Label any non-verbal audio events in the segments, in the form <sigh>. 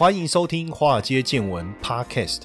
欢迎收听《华尔街见闻》Podcast。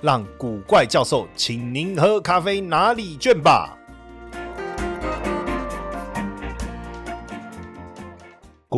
让古怪教授请您喝咖啡拿礼券吧。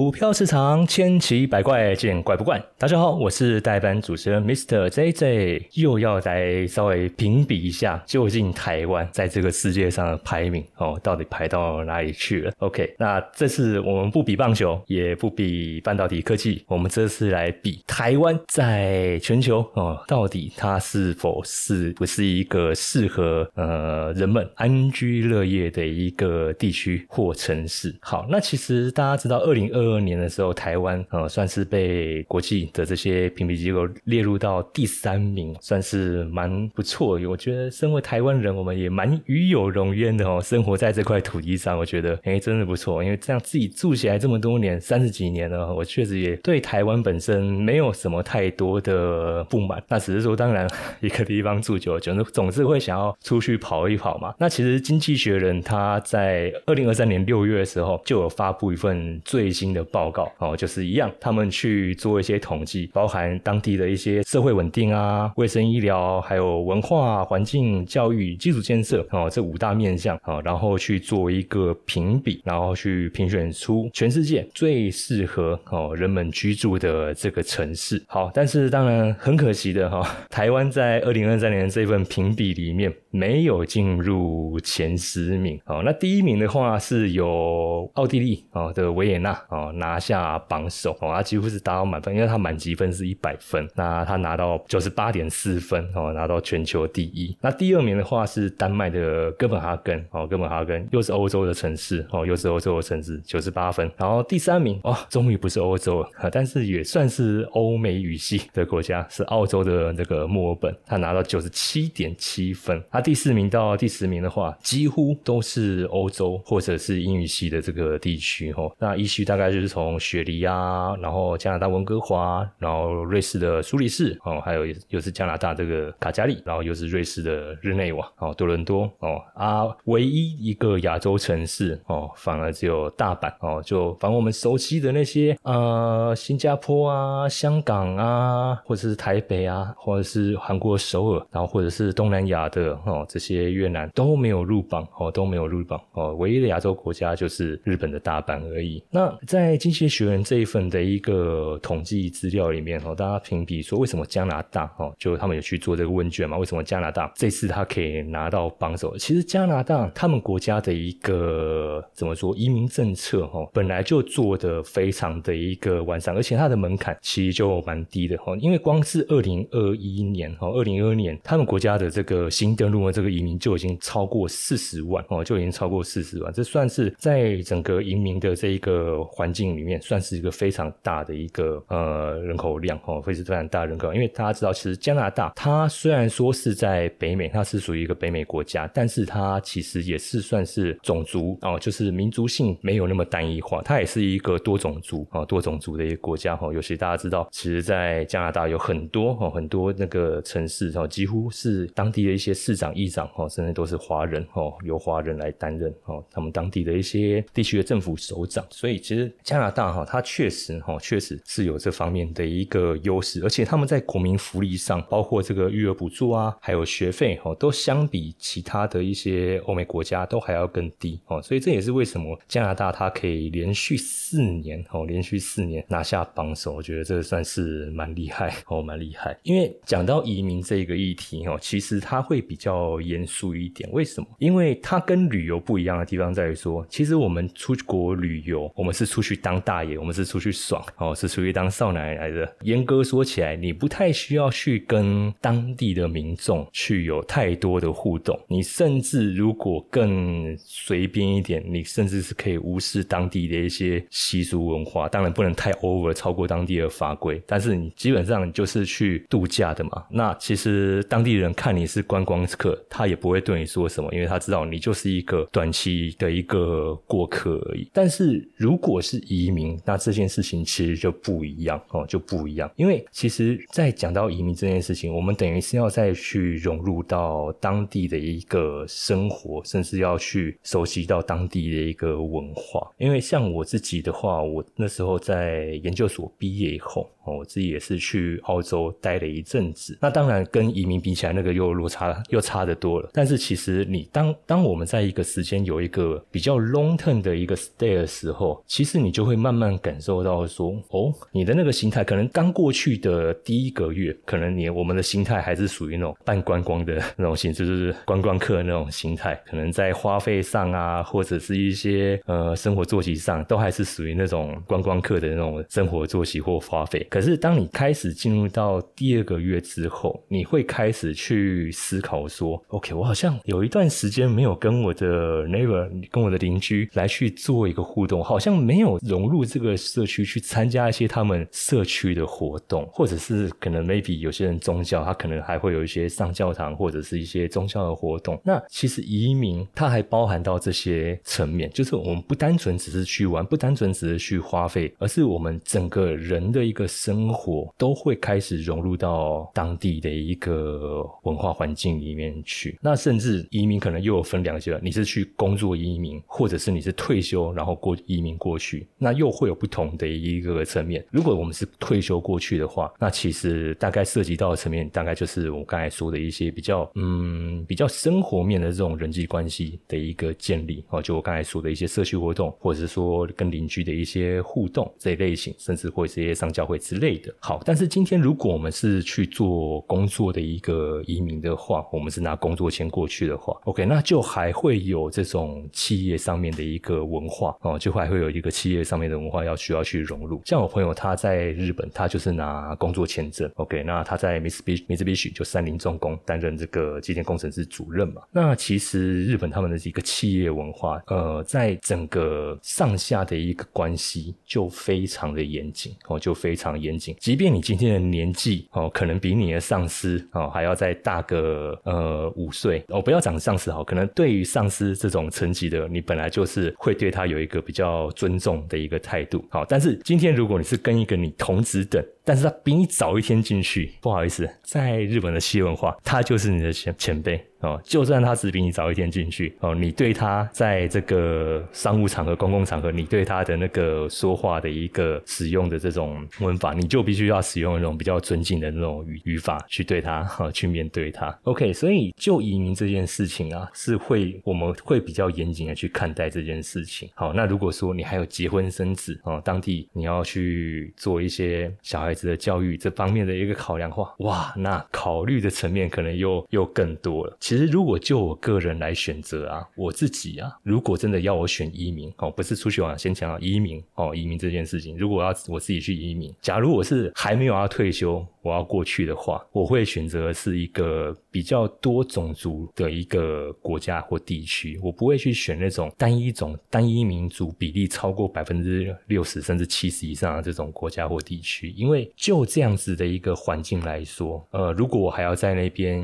股票市场千奇百怪，见怪不怪。大家好，我是代班主持人 Mr. JJ，又要来稍微评比一下，究竟台湾在这个世界上的排名哦，到底排到哪里去了？OK，那这次我们不比棒球，也不比半导体科技，我们这次来比台湾在全球哦，到底它是否是不是一个适合呃人们安居乐业的一个地区或城市？好，那其实大家知道，二零二二年的时候，台湾呃算是被国际的这些评比机构列入到第三名，算是蛮不错。我觉得身为台湾人，我们也蛮与有荣焉的哦。生活在这块土地上，我觉得哎真的不错。因为这样自己住起来这么多年，三十几年了，我确实也对台湾本身没有什么太多的不满。那只是说，当然 <laughs> 一个地方住久了，总是总是会想要出去跑一跑嘛。那其实经济学人他在二零二三年六月的时候就有发布一份最新。的报告哦，就是一样，他们去做一些统计，包含当地的一些社会稳定啊、卫生医疗，还有文化环境、教育、基础建设哦，这五大面向啊，然后去做一个评比，然后去评选出全世界最适合哦人们居住的这个城市。好，但是当然很可惜的哈，台湾在二零二三年这份评比里面没有进入前十名。哦，那第一名的话是有奥地利啊的维也纳啊。拿下榜首哦，他几乎是达到满分，因为他满积分是一百分，那他拿到九十八点四分哦，拿到全球第一。那第二名的话是丹麦的哥本哈根哦，哥本哈根又是欧洲的城市哦，又是欧洲的城市，九十八分。然后第三名哦，终于不是欧洲了，但是也算是欧美语系的国家，是澳洲的那个墨尔本，他拿到九十七点七分。他第四名到第十名的话，几乎都是欧洲或者是英语系的这个地区哦。那一区大概。就是从雪梨啊，然后加拿大温哥华，然后瑞士的苏黎世哦，还有又是加拿大这个卡加利，然后又是瑞士的日内瓦。哦，多伦多。哦啊，唯一一个亚洲城市。哦，反而只有大阪。哦，就反我们熟悉的那些呃，新加坡啊、香港啊，或者是台北啊，或者是韩国首尔，然后或者是东南亚的哦，这些越南都没有入榜哦，都没有入榜。哦，唯一的亚洲国家就是日本的大阪而已。那在在经济学人这一份的一个统计资料里面哦，大家评比说为什么加拿大哦，就他们有去做这个问卷嘛？为什么加拿大这次他可以拿到榜首？其实加拿大他们国家的一个怎么说移民政策哦，本来就做的非常的一个完善，而且它的门槛其实就蛮低的哦。因为光是二零二一年哦，二零二二年他们国家的这个新登陆的这个移民就已经超过四十万哦，就已经超过四十万，这算是在整个移民的这一个环。境里面算是一个非常大的一个呃人口量哦，非常非常大人口。因为大家知道，其实加拿大它虽然说是在北美，它是属于一个北美国家，但是它其实也是算是种族哦，就是民族性没有那么单一化，它也是一个多种族啊多种族的一个国家哈。尤其大家知道，其实，在加拿大有很多哦很多那个城市哦，几乎是当地的一些市长、议长哦，甚至都是华人哦，由华人来担任哦，他们当地的一些地区的政府首长，所以其实。加拿大哈，它确实哈，确实是有这方面的一个优势，而且他们在国民福利上，包括这个育儿补助啊，还有学费哈，都相比其他的一些欧美国家都还要更低哦，所以这也是为什么加拿大它可以连续四年哦，连续四年拿下榜首，我觉得这算是蛮厉害哦，蛮厉害。因为讲到移民这个议题哦，其实它会比较严肃一点，为什么？因为它跟旅游不一样的地方在于说，其实我们出国旅游，我们是出去。去当大爷，我们是出去爽哦，是出去当少奶奶的。严格说起来，你不太需要去跟当地的民众去有太多的互动。你甚至如果更随便一点，你甚至是可以无视当地的一些习俗文化。当然不能太 over 超过当地的法规，但是你基本上就是去度假的嘛。那其实当地人看你是观光客，他也不会对你说什么，因为他知道你就是一个短期的一个过客而已。但是如果是移民，那这件事情其实就不一样哦，就不一样。因为其实，在讲到移民这件事情，我们等于是要再去融入到当地的一个生活，甚至要去熟悉到当地的一个文化。因为像我自己的话，我那时候在研究所毕业以后。我自己也是去澳洲待了一阵子，那当然跟移民比起来，那个又落差又差得多了。但是其实你当当我们在一个时间有一个比较 long term 的一个 stay 的时候，其实你就会慢慢感受到说，哦，你的那个心态可能刚过去的第一个月，可能你我们的心态还是属于那种半观光的那种心，就是观光客那种心态，可能在花费上啊，或者是一些呃生活作息上，都还是属于那种观光客的那种生活作息或花费。可可是，当你开始进入到第二个月之后，你会开始去思考说：“OK，我好像有一段时间没有跟我的 neighbor、跟我的邻居来去做一个互动，好像没有融入这个社区去参加一些他们社区的活动，或者是可能 maybe 有些人宗教，他可能还会有一些上教堂或者是一些宗教的活动。那其实移民它还包含到这些层面，就是我们不单纯只是去玩，不单纯只是去花费，而是我们整个人的一个。生活都会开始融入到当地的一个文化环境里面去。那甚至移民可能又有分两阶段，你是去工作移民，或者是你是退休然后过移民过去，那又会有不同的一个层面。如果我们是退休过去的话，那其实大概涉及到的层面，大概就是我刚才说的一些比较嗯比较生活面的这种人际关系的一个建立哦，就我刚才说的一些社区活动，或者是说跟邻居的一些互动这一类型，甚至会是一些上教会。之类的，好，但是今天如果我们是去做工作的一个移民的话，我们是拿工作签过去的话，OK，那就还会有这种企业上面的一个文化哦，就还会有一个企业上面的文化要需要去融入。像我朋友他在日本，他就是拿工作签证，OK，那他在 Mitsubishi 就三菱重工担任这个机电工程师主任嘛。那其实日本他们的一个企业文化，呃，在整个上下的一个关系就非常的严谨哦，就非常。严谨，即便你今天的年纪哦，可能比你的上司哦还要再大个呃五岁哦，不要讲上司好，可能对于上司这种层级的，你本来就是会对他有一个比较尊重的一个态度。好，但是今天如果你是跟一个你同职等，但是他比你早一天进去，不好意思，在日本的企业文化，他就是你的前前辈。哦，就算他只比你早一天进去，哦，你对他在这个商务场合、公共场合，你对他的那个说话的一个使用的这种文法，你就必须要使用那种比较尊敬的那种语语法去对他，哈，去面对他。OK，所以就移民这件事情啊，是会我们会比较严谨的去看待这件事情。好，那如果说你还有结婚生子，哦，当地你要去做一些小孩子的教育这方面的一个考量话，哇，那考虑的层面可能又又更多了。其实，如果就我个人来选择啊，我自己啊，如果真的要我选移民哦，不是出去玩，先讲移民哦，移民这件事情，如果要我自己去移民，假如我是还没有要退休。我要过去的话，我会选择是一个比较多种族的一个国家或地区，我不会去选那种单一种、单一民族比例超过百分之六十甚至七十以上的这种国家或地区，因为就这样子的一个环境来说，呃，如果我还要在那边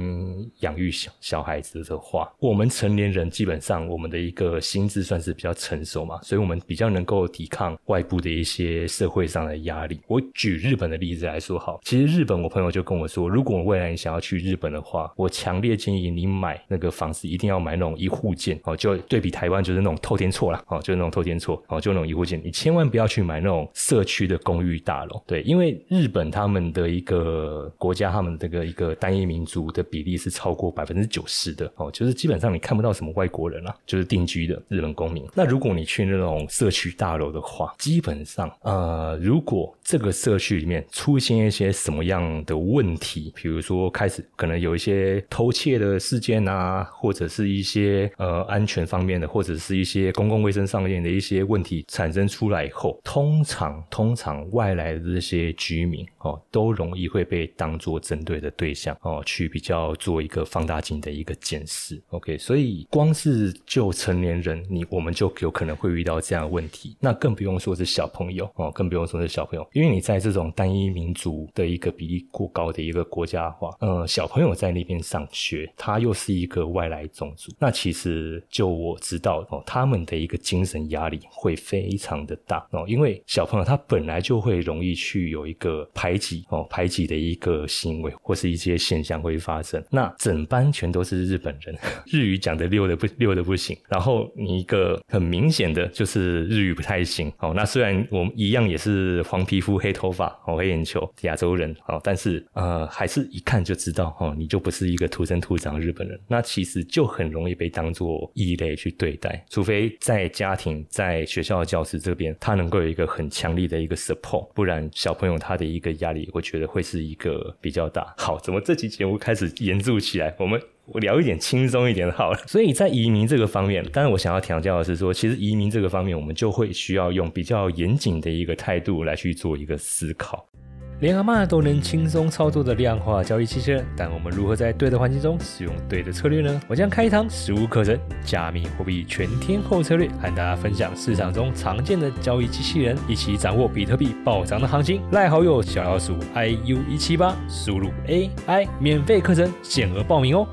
养育小小孩子的话，我们成年人基本上我们的一个心智算是比较成熟嘛，所以我们比较能够抵抗外部的一些社会上的压力。我举日本的例子来说，好，其实日本我朋友就跟我说，如果未来你想要去日本的话，我强烈建议你买那个房子一定要买那种一户建哦，就对比台湾就是那种透天厝啦，哦，就是那种透天厝哦，就那种一户建，你千万不要去买那种社区的公寓大楼，对，因为日本他们的一个国家，他们这个一个单一民族的比例是超过百分之九十的哦，就是基本上你看不到什么外国人啦，就是定居的日本公民。那如果你去那种社区大楼的话，基本上呃，如果这个社区里面出现一些什么样的问题，比如说开始可能有一些偷窃的事件啊，或者是一些呃安全方面的，或者是一些公共卫生上面的一些问题产生出来以后，通常通常外来的这些居民哦，都容易会被当做针对的对象哦，去比较做一个放大镜的一个检视。OK，所以光是就成年人，你我们就有可能会遇到这样的问题，那更不用说是小朋友哦，更不用说是小朋友，因为你在这种单一民族的一个比例过高的一个国家的话，呃，小朋友在那边上学，他又是一个外来种族，那其实就我知道哦，他们的一个精神压力会非常的大哦，因为小朋友他本来就会容易去有一个排挤哦，排挤的一个行为或是一些现象会发生，那整班全都是日本人，<laughs> 日语讲的溜的不溜的不行，然后你一个很明显的就是日语不太行哦，那虽然我们一样也是黄皮肤黑头发哦黑眼球亚洲人哦，但是呃还是一看就知道哦，你就不是一个土生土长的日本人，那其实就很容易被当做异类去对待，除非在家庭在学校的教室这边，他能够有一个很强力的一个 support，不然小朋友他的一个压力，我觉得会是一个比较大。好，怎么这期节目开始严肃起来？我们。我聊一点轻松一点的好了。<laughs> 所以在移民这个方面，当然我想要强调的是说，其实移民这个方面，我们就会需要用比较严谨的一个态度来去做一个思考。连阿妈都能轻松操作的量化交易机器，但我们如何在对的环境中使用对的策略呢？我将开一堂实物课程，加密货币全天候策略，和大家分享市场中常见的交易机器人，一起掌握比特币暴涨的行情。赖好友小老鼠 i u 一七八，输入 a i，免费课程限额报名哦。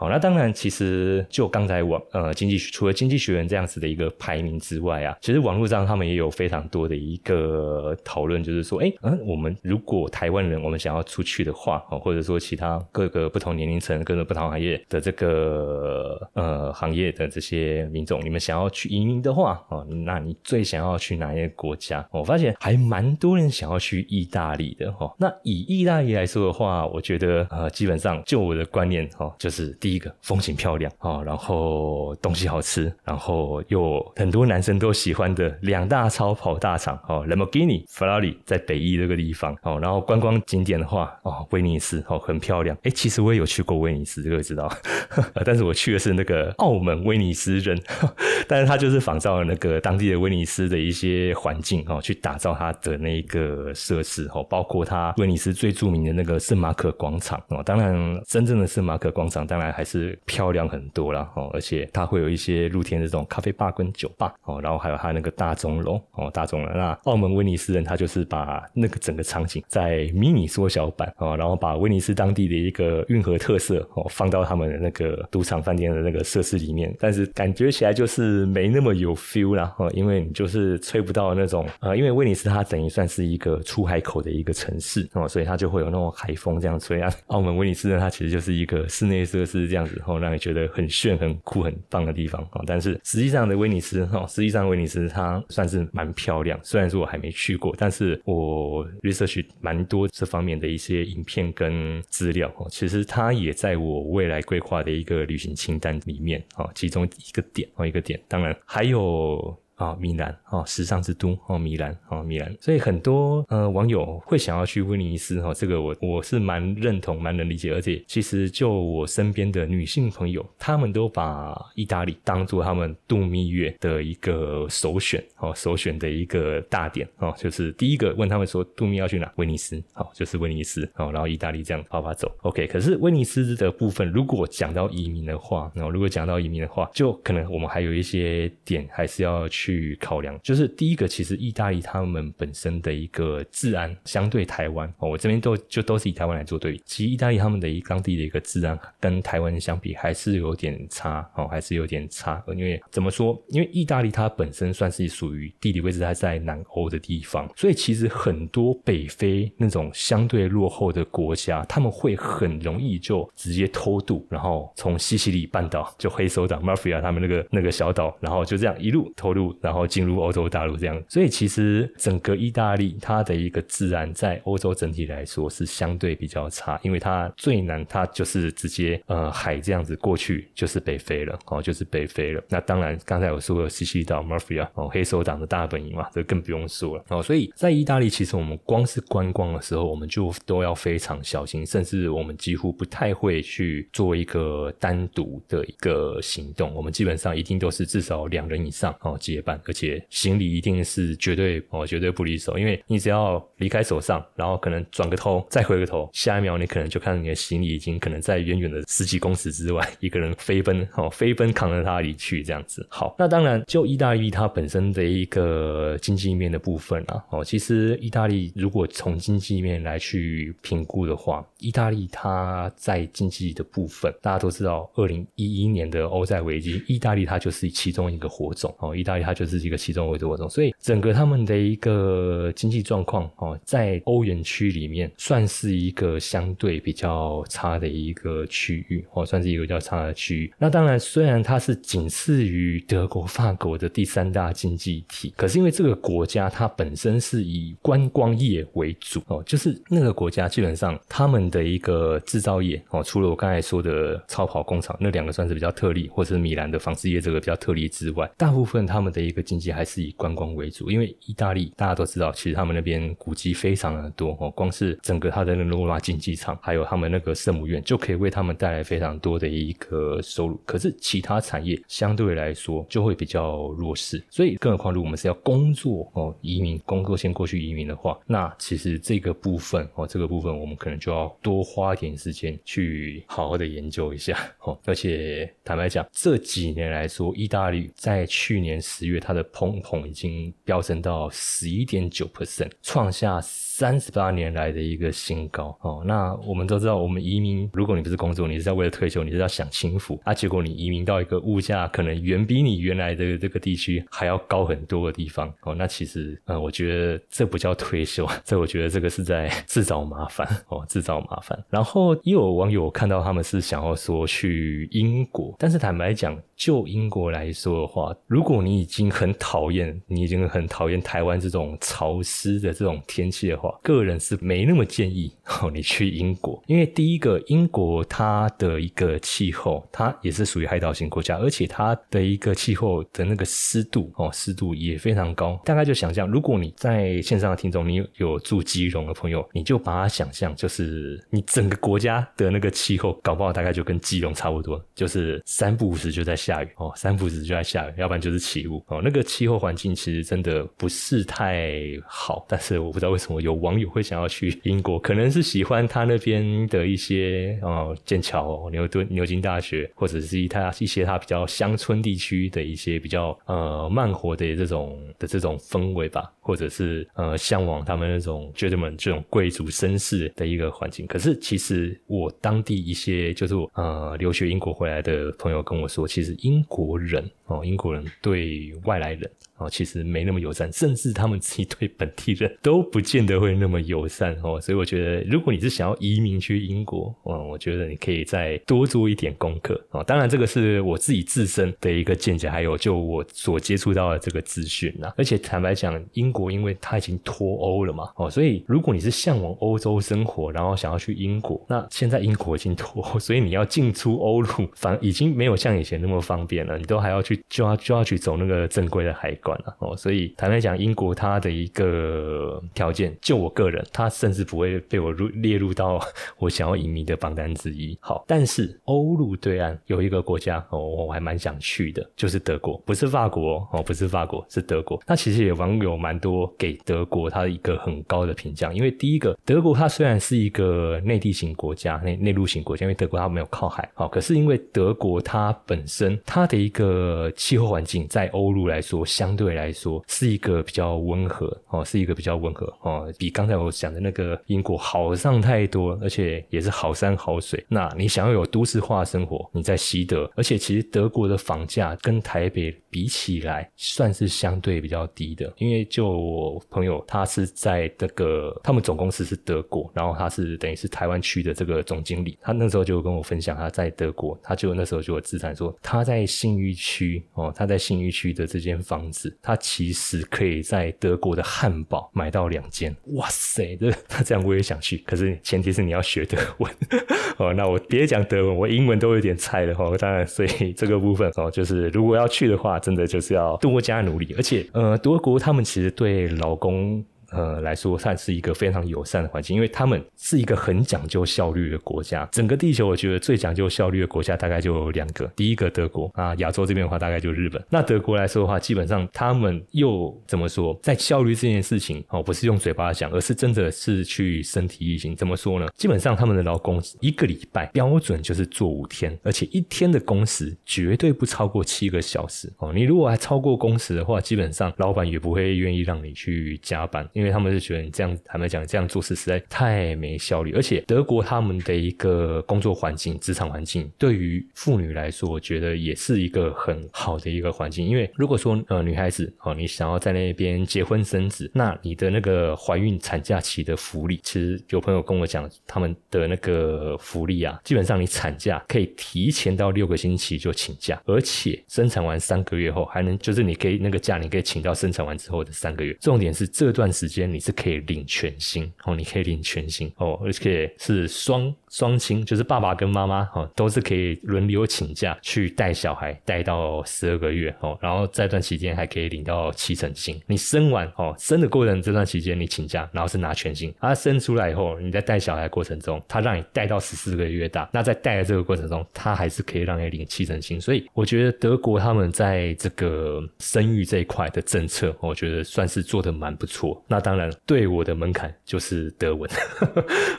好，那当然，其实就刚才网呃经济除了经济学人这样子的一个排名之外啊，其实网络上他们也有非常多的一个讨论，就是说，哎，嗯，我们如果台湾人我们想要出去的话，哦，或者说其他各个不同年龄层、各个不同行业的这个呃行业的这些民众，你们想要去移民的话，哦，那你最想要去哪一个国家？我发现还蛮多人想要去意大利的哈。那以意大利来说的话，我觉得呃，基本上就我的观念哈，就是第。一个风景漂亮啊，然后东西好吃，然后又很多男生都喜欢的两大超跑大厂哦，Lamborghini、Ferrari 在北翼这个地方哦，然后观光景点的话哦，威尼斯哦很漂亮，哎，其实我也有去过威尼斯，这个知道，<laughs> 但是我去的是那个澳门威尼斯人，<laughs> 但是他就是仿照了那个当地的威尼斯的一些环境哦，去打造它的那个设施哦，包括它威尼斯最著名的那个圣马可广场哦，当然真正的圣马可广场当然。还是漂亮很多啦哦，而且它会有一些露天的这种咖啡吧跟酒吧哦，然后还有它那个大钟楼哦，大钟楼。那澳门威尼斯人他就是把那个整个场景在迷你缩小版哦，然后把威尼斯当地的一个运河特色哦放到他们的那个赌场饭店的那个设施里面，但是感觉起来就是没那么有 feel 啦哦，因为你就是吹不到那种呃，因为威尼斯它等于算是一个出海口的一个城市哦，所以它就会有那种海风这样吹啊。澳门威尼斯人，它其实就是一个室内设施。这样子后让你觉得很炫、很酷、很棒的地方啊！但是实际上的威尼斯哈，实际上威尼斯它算是蛮漂亮。虽然说我还没去过，但是我 research 蛮多这方面的一些影片跟资料哦。其实它也在我未来规划的一个旅行清单里面啊，其中一个点哦，一个点。当然还有。啊，米兰啊，时尚之都哦，米兰哦，米兰，所以很多呃网友会想要去威尼斯哈，这个我我是蛮认同，蛮能理解，而且其实就我身边的女性朋友，她们都把意大利当做他们度蜜月的一个首选哦，首选的一个大点哦，就是第一个问他们说度蜜要去哪，威尼斯好，就是威尼斯哦，然后意大利这样跑跑走，OK，可是威尼斯的部分，如果讲到移民的话，那如果讲到移民的话，就可能我们还有一些点还是要去。去考量，就是第一个，其实意大利他们本身的一个治安相对台湾哦，我这边都就都是以台湾来做对比。其实意大利他们的一当地的一个治安跟台湾相比还是有点差哦，还是有点差。因为怎么说？因为意大利它本身算是属于地理位置它在南欧的地方，所以其实很多北非那种相对落后的国家，他们会很容易就直接偷渡，然后从西西里半岛就黑手党 mafia 他们那个那个小岛，然后就这样一路偷渡。然后进入欧洲大陆这样。所以其实整个意大利它的一个治安在欧洲整体来说是相对比较差，因为它最难，它就是直接呃海这样子过去就是北非了哦，就是北非了。那当然刚才我说了西西岛 Mafia 哦，黑手党的大本营嘛，这更不用说了哦。所以在意大利，其实我们光是观光的时候，我们就都要非常小心，甚至我们几乎不太会去做一个单独的一个行动。我们基本上一定都是至少两人以上哦结伴，而且行李一定是绝对哦绝对不离手，因为你只要离开手上，然后可能转个头再回个头，下一秒你可能就看到你的行李已经可能在远远的十几公尺之外，一个人飞奔哦飞奔扛着它离去这样子。好，那当然就意大利它本身的一个经济面的部分啊哦，其实意大利如果从经济面来去评估的话，意大利它在经济的部分，大家都知道，二零一一年的欧债危机，意大利它就是其中一个火种哦，意大利它就是一个其中一个活动，所以整个他们的一个经济状况哦，在欧元区里面算是一个相对比较差的一个区域哦，算是一个比较差的区域。那当然，虽然它是仅次于德国、法国的第三大经济体，可是因为这个国家它本身是以观光业为主哦，就是那个国家基本上他们的一个制造业哦，除了我刚才说的超跑工厂那两个算是比较特例，或者是米兰的纺织业这个比较特例之外，大部分他们的一个经济还是以观光为主。因为意大利大家都知道，其实他们那边古迹非常的多哦，光是整个他的那罗马竞技场，还有他们那个圣母院，就可以为他们带来非常多的一个收入。可是其他产业相对来说就会比较弱势，所以更何况如果我们是要工作哦，移民工作先过去移民的话，那其实这个部分哦，这个部分我们可能就要多花一点时间去好好的研究一下哦。而且坦白讲，这几年来说，意大利在去年十因为它的通膨已经飙升到十一点九 percent，创下。三十八年来的一个新高。哦，那我们都知道，我们移民，如果你不是工作，你是在为了退休，你是要享清福。啊，结果你移民到一个物价可能远比你原来的这个地区还要高很多的地方。哦，那其实呃，我觉得这不叫退休，<laughs> 这我觉得这个是在自找麻烦。哦，自找麻烦。然后也有网友看到他们是想要说去英国，但是坦白讲，就英国来说的话，如果你已经很讨厌，你已经很讨厌台湾这种潮湿的这种天气的话，个人是没那么建议 <laughs> 哦，你去英国，因为第一个，英国它的一个气候，它也是属于海岛型国家，而且它的一个气候的那个湿度哦，湿度也非常高。大概就想象，如果你在线上的听众，你有住基隆的朋友，你就把它想象，就是你整个国家的那个气候，搞不好大概就跟基隆差不多，就是三不五时就在下雨哦，三不五时就在下雨，要不然就是起雾哦。那个气候环境其实真的不是太好，但是我不知道为什么有。有网友会想要去英国，可能是喜欢他那边的一些哦，剑桥、牛顿、牛津大学，或者是他一些他比较乡村地区的一些比较呃慢活的这种的这种氛围吧，或者是呃向往他们那种 gentleman 这种贵族绅士的一个环境。可是其实我当地一些就是呃留学英国回来的朋友跟我说，其实英国人哦，英国人对外来人。哦，其实没那么友善，甚至他们自己对本地人都不见得会那么友善哦。所以我觉得，如果你是想要移民去英国，哦，我觉得你可以再多做一点功课哦。当然，这个是我自己自身的一个见解，还有就我所接触到的这个资讯呐。而且坦白讲，英国因为它已经脱欧了嘛，哦，所以如果你是向往欧洲生活，然后想要去英国，那现在英国已经脱欧，所以你要进出欧陆，反已经没有像以前那么方便了，你都还要去就要就要去走那个正规的海关。哦，所以坦白讲，英国它的一个条件，就我个人，它甚至不会被我入列入到 <laughs> 我想要移民的榜单之一。好，但是欧陆对岸有一个国家，哦，我还蛮想去的，就是德国，不是法国哦，不是法国，是德国。那其实也网友蛮多给德国它一个很高的评价，因为第一个，德国它虽然是一个内地型国家，内内陆型国家，因为德国它没有靠海，好，可是因为德国它本身它的一个气候环境，在欧陆来说相对对来说是一个比较温和哦，是一个比较温和哦，比刚才我讲的那个英国好上太多，而且也是好山好水。那你想要有都市化生活，你在西德，而且其实德国的房价跟台北比起来算是相对比较低的，因为就我朋友他是在这个他们总公司是德国，然后他是等于是台湾区的这个总经理，他那时候就跟我分享他在德国，他就那时候就有资产说他在信义区哦，他在信义区的这间房子，他其实可以在德国的汉堡买到两间，<laughs> 哇塞，这那这样我也想去，可是前提是你要学德文。<laughs> 哦，那我别讲德文，我英文都有点菜了哦，当然所以这个部分哦，就是如果要去的话，真的就是要多加努力，而且呃，德国他们其实对劳工。呃，来说算是一个非常友善的环境，因为他们是一个很讲究效率的国家。整个地球，我觉得最讲究效率的国家大概就有两个，第一个德国啊，亚洲这边的话大概就日本。那德国来说的话，基本上他们又怎么说，在效率这件事情哦，不是用嘴巴讲，而是真的是去身体力行。怎么说呢？基本上他们的劳工一个礼拜标准就是做五天，而且一天的工时绝对不超过七个小时哦。你如果还超过工时的话，基本上老板也不会愿意让你去加班。因为他们是觉得你这样坦白讲这样做事实在太没效率，而且德国他们的一个工作环境、职场环境，对于妇女来说，我觉得也是一个很好的一个环境。因为如果说呃女孩子哦，你想要在那边结婚生子，那你的那个怀孕产假期的福利，其实有朋友跟我讲，他们的那个福利啊，基本上你产假可以提前到六个星期就请假，而且生产完三个月后还能就是你可以那个假你可以请到生产完之后的三个月。重点是这段时间你是。可以领全薪哦，你可以领全薪哦，而且是双双亲，就是爸爸跟妈妈哦，都是可以轮流请假去带小孩，带到十二个月哦，然后这段期间还可以领到七成薪。你生完哦，生的过程这段期间你请假，然后是拿全薪。他生出来以后，你在带小孩过程中，他让你带到十四个月大，那在带的这个过程中，他还是可以让你领七成薪。所以我觉得德国他们在这个生育这一块的政策，我觉得算是做的蛮不错。那当然。对我的门槛就是德文，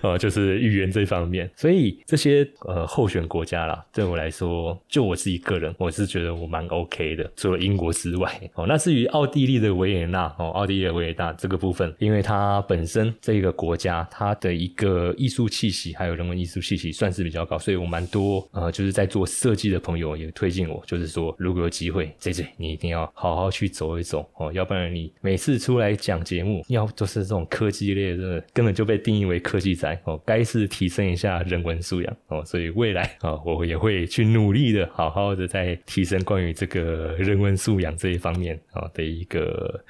呃，<laughs> 就是语言这方面，所以这些呃候选国家啦，对我来说，就我自己个人，我是觉得我蛮 OK 的，除了英国之外，哦，那至于奥地利的维也纳，哦，奥地利的维也纳这个部分，因为它本身这个国家，它的一个艺术气息还有人文艺术气息算是比较高，所以我蛮多呃，就是在做设计的朋友也推荐我，就是说如果有机会，J J，你一定要好好去走一走哦，要不然你每次出来讲节目，要就是。这种科技类的根本就被定义为科技宅哦，该是提升一下人文素养哦，所以未来啊，我也会去努力的，好好的在提升关于这个人文素养这一方面啊的一个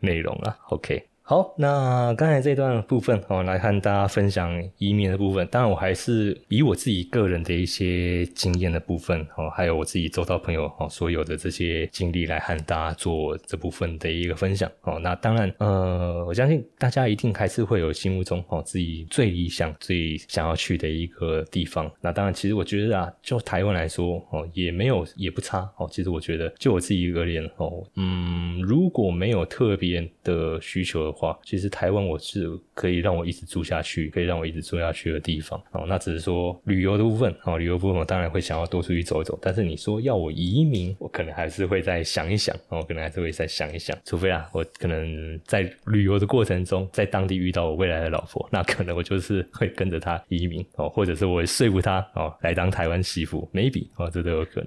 内容啊。OK。好，那刚才这段部分哦，来和大家分享移民的部分。当然，我还是以我自己个人的一些经验的部分哦，还有我自己周遭朋友哦所有的这些经历来和大家做这部分的一个分享哦。那当然，呃，我相信大家一定还是会有心目中哦自己最理想、最想要去的一个地方。那当然，其实我觉得啊，就台湾来说哦，也没有也不差哦。其实我觉得，就我自己而言哦，嗯，如果没有特别的需求。话，其实台湾我是可以让我一直住下去，可以让我一直住下去的地方哦。那只是说旅游的部分哦，旅游部分我当然会想要多出去走一走。但是你说要我移民，我可能还是会再想一想哦，可能还是会再想一想。除非啊，我可能在旅游的过程中，在当地遇到我未来的老婆，那可能我就是会跟着她移民哦，或者是我说服她哦来当台湾媳妇，maybe 哦，这都有可能。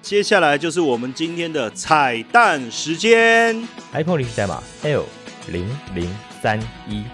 接下来就是我们今天的彩蛋时间，iPhone 历史代码 L。零零三一。